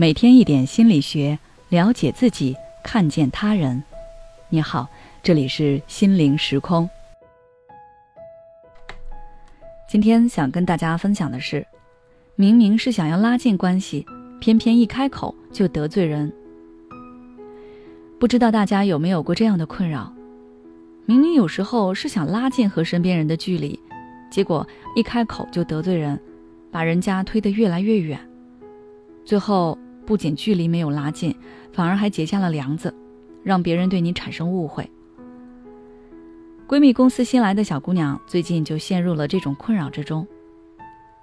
每天一点心理学，了解自己，看见他人。你好，这里是心灵时空。今天想跟大家分享的是，明明是想要拉近关系，偏偏一开口就得罪人。不知道大家有没有过这样的困扰？明明有时候是想拉近和身边人的距离，结果一开口就得罪人，把人家推得越来越远，最后。不仅距离没有拉近，反而还结下了梁子，让别人对你产生误会。闺蜜公司新来的小姑娘最近就陷入了这种困扰之中。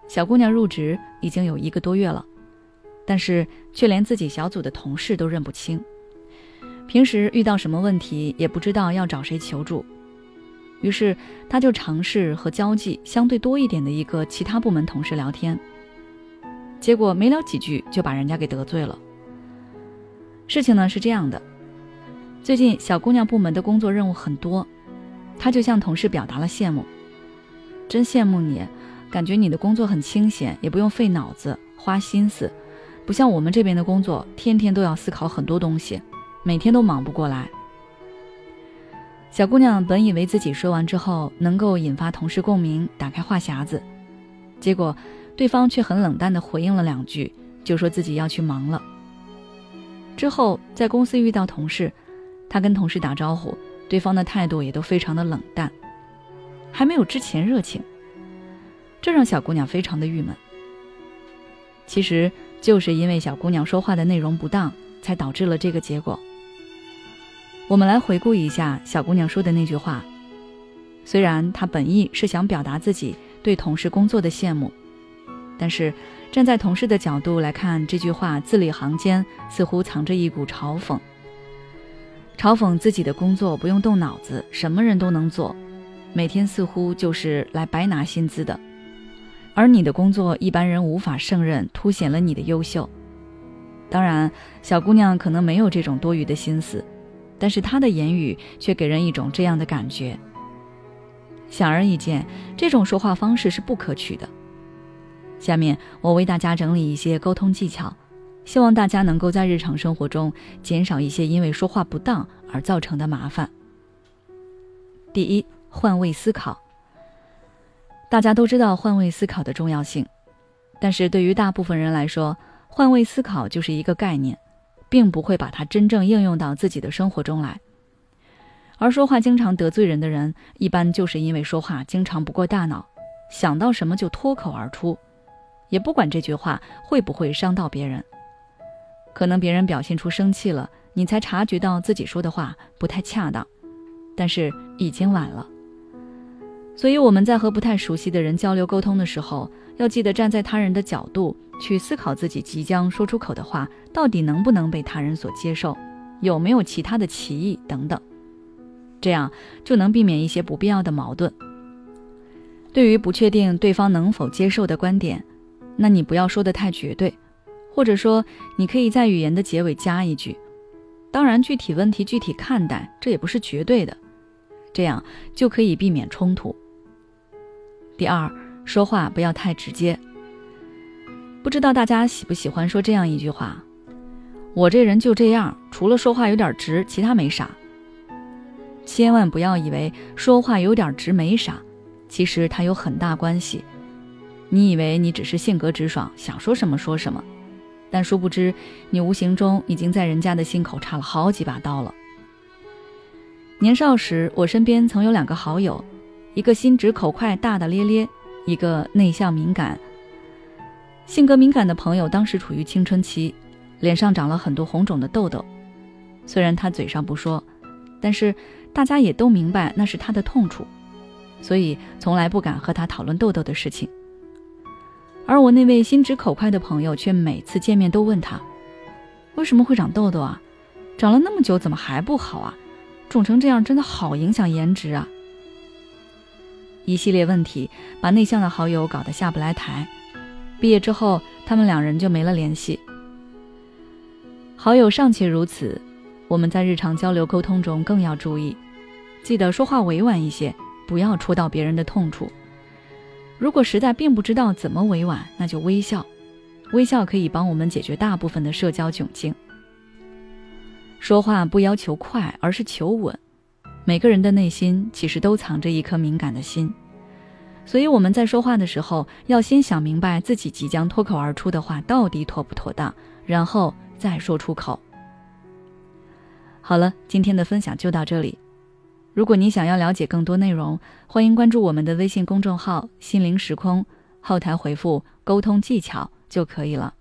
小姑娘入职已经有一个多月了，但是却连自己小组的同事都认不清，平时遇到什么问题也不知道要找谁求助。于是她就尝试和交际相对多一点的一个其他部门同事聊天。结果没聊几句就把人家给得罪了。事情呢是这样的，最近小姑娘部门的工作任务很多，她就向同事表达了羡慕，真羡慕你，感觉你的工作很清闲，也不用费脑子花心思，不像我们这边的工作，天天都要思考很多东西，每天都忙不过来。小姑娘本以为自己说完之后能够引发同事共鸣，打开话匣子，结果。对方却很冷淡的回应了两句，就说自己要去忙了。之后在公司遇到同事，他跟同事打招呼，对方的态度也都非常的冷淡，还没有之前热情。这让小姑娘非常的郁闷。其实就是因为小姑娘说话的内容不当，才导致了这个结果。我们来回顾一下小姑娘说的那句话，虽然她本意是想表达自己对同事工作的羡慕。但是，站在同事的角度来看，这句话字里行间似乎藏着一股嘲讽，嘲讽自己的工作不用动脑子，什么人都能做，每天似乎就是来白拿薪资的，而你的工作一般人无法胜任，凸显了你的优秀。当然，小姑娘可能没有这种多余的心思，但是她的言语却给人一种这样的感觉。显而易见，这种说话方式是不可取的。下面我为大家整理一些沟通技巧，希望大家能够在日常生活中减少一些因为说话不当而造成的麻烦。第一，换位思考。大家都知道换位思考的重要性，但是对于大部分人来说，换位思考就是一个概念，并不会把它真正应用到自己的生活中来。而说话经常得罪人的人，一般就是因为说话经常不过大脑，想到什么就脱口而出。也不管这句话会不会伤到别人，可能别人表现出生气了，你才察觉到自己说的话不太恰当，但是已经晚了。所以我们在和不太熟悉的人交流沟通的时候，要记得站在他人的角度去思考自己即将说出口的话到底能不能被他人所接受，有没有其他的歧义等等，这样就能避免一些不必要的矛盾。对于不确定对方能否接受的观点。那你不要说的太绝对，或者说你可以在语言的结尾加一句，当然具体问题具体看待，这也不是绝对的，这样就可以避免冲突。第二，说话不要太直接。不知道大家喜不喜欢说这样一句话：“我这人就这样，除了说话有点直，其他没啥。”千万不要以为说话有点直没啥，其实它有很大关系。你以为你只是性格直爽，想说什么说什么，但殊不知，你无形中已经在人家的心口插了好几把刀了。年少时，我身边曾有两个好友，一个心直口快、大大咧咧，一个内向敏感。性格敏感的朋友当时处于青春期，脸上长了很多红肿的痘痘，虽然他嘴上不说，但是大家也都明白那是他的痛处，所以从来不敢和他讨论痘痘的事情。而我那位心直口快的朋友却每次见面都问他：“为什么会长痘痘啊？长了那么久怎么还不好啊？肿成这样真的好影响颜值啊！”一系列问题把内向的好友搞得下不来台。毕业之后，他们两人就没了联系。好友尚且如此，我们在日常交流沟通中更要注意，记得说话委婉一些，不要戳到别人的痛处。如果实在并不知道怎么委婉，那就微笑，微笑可以帮我们解决大部分的社交窘境。说话不要求快，而是求稳。每个人的内心其实都藏着一颗敏感的心，所以我们在说话的时候，要先想明白自己即将脱口而出的话到底妥不妥当，然后再说出口。好了，今天的分享就到这里。如果你想要了解更多内容，欢迎关注我们的微信公众号“心灵时空”，后台回复“沟通技巧”就可以了。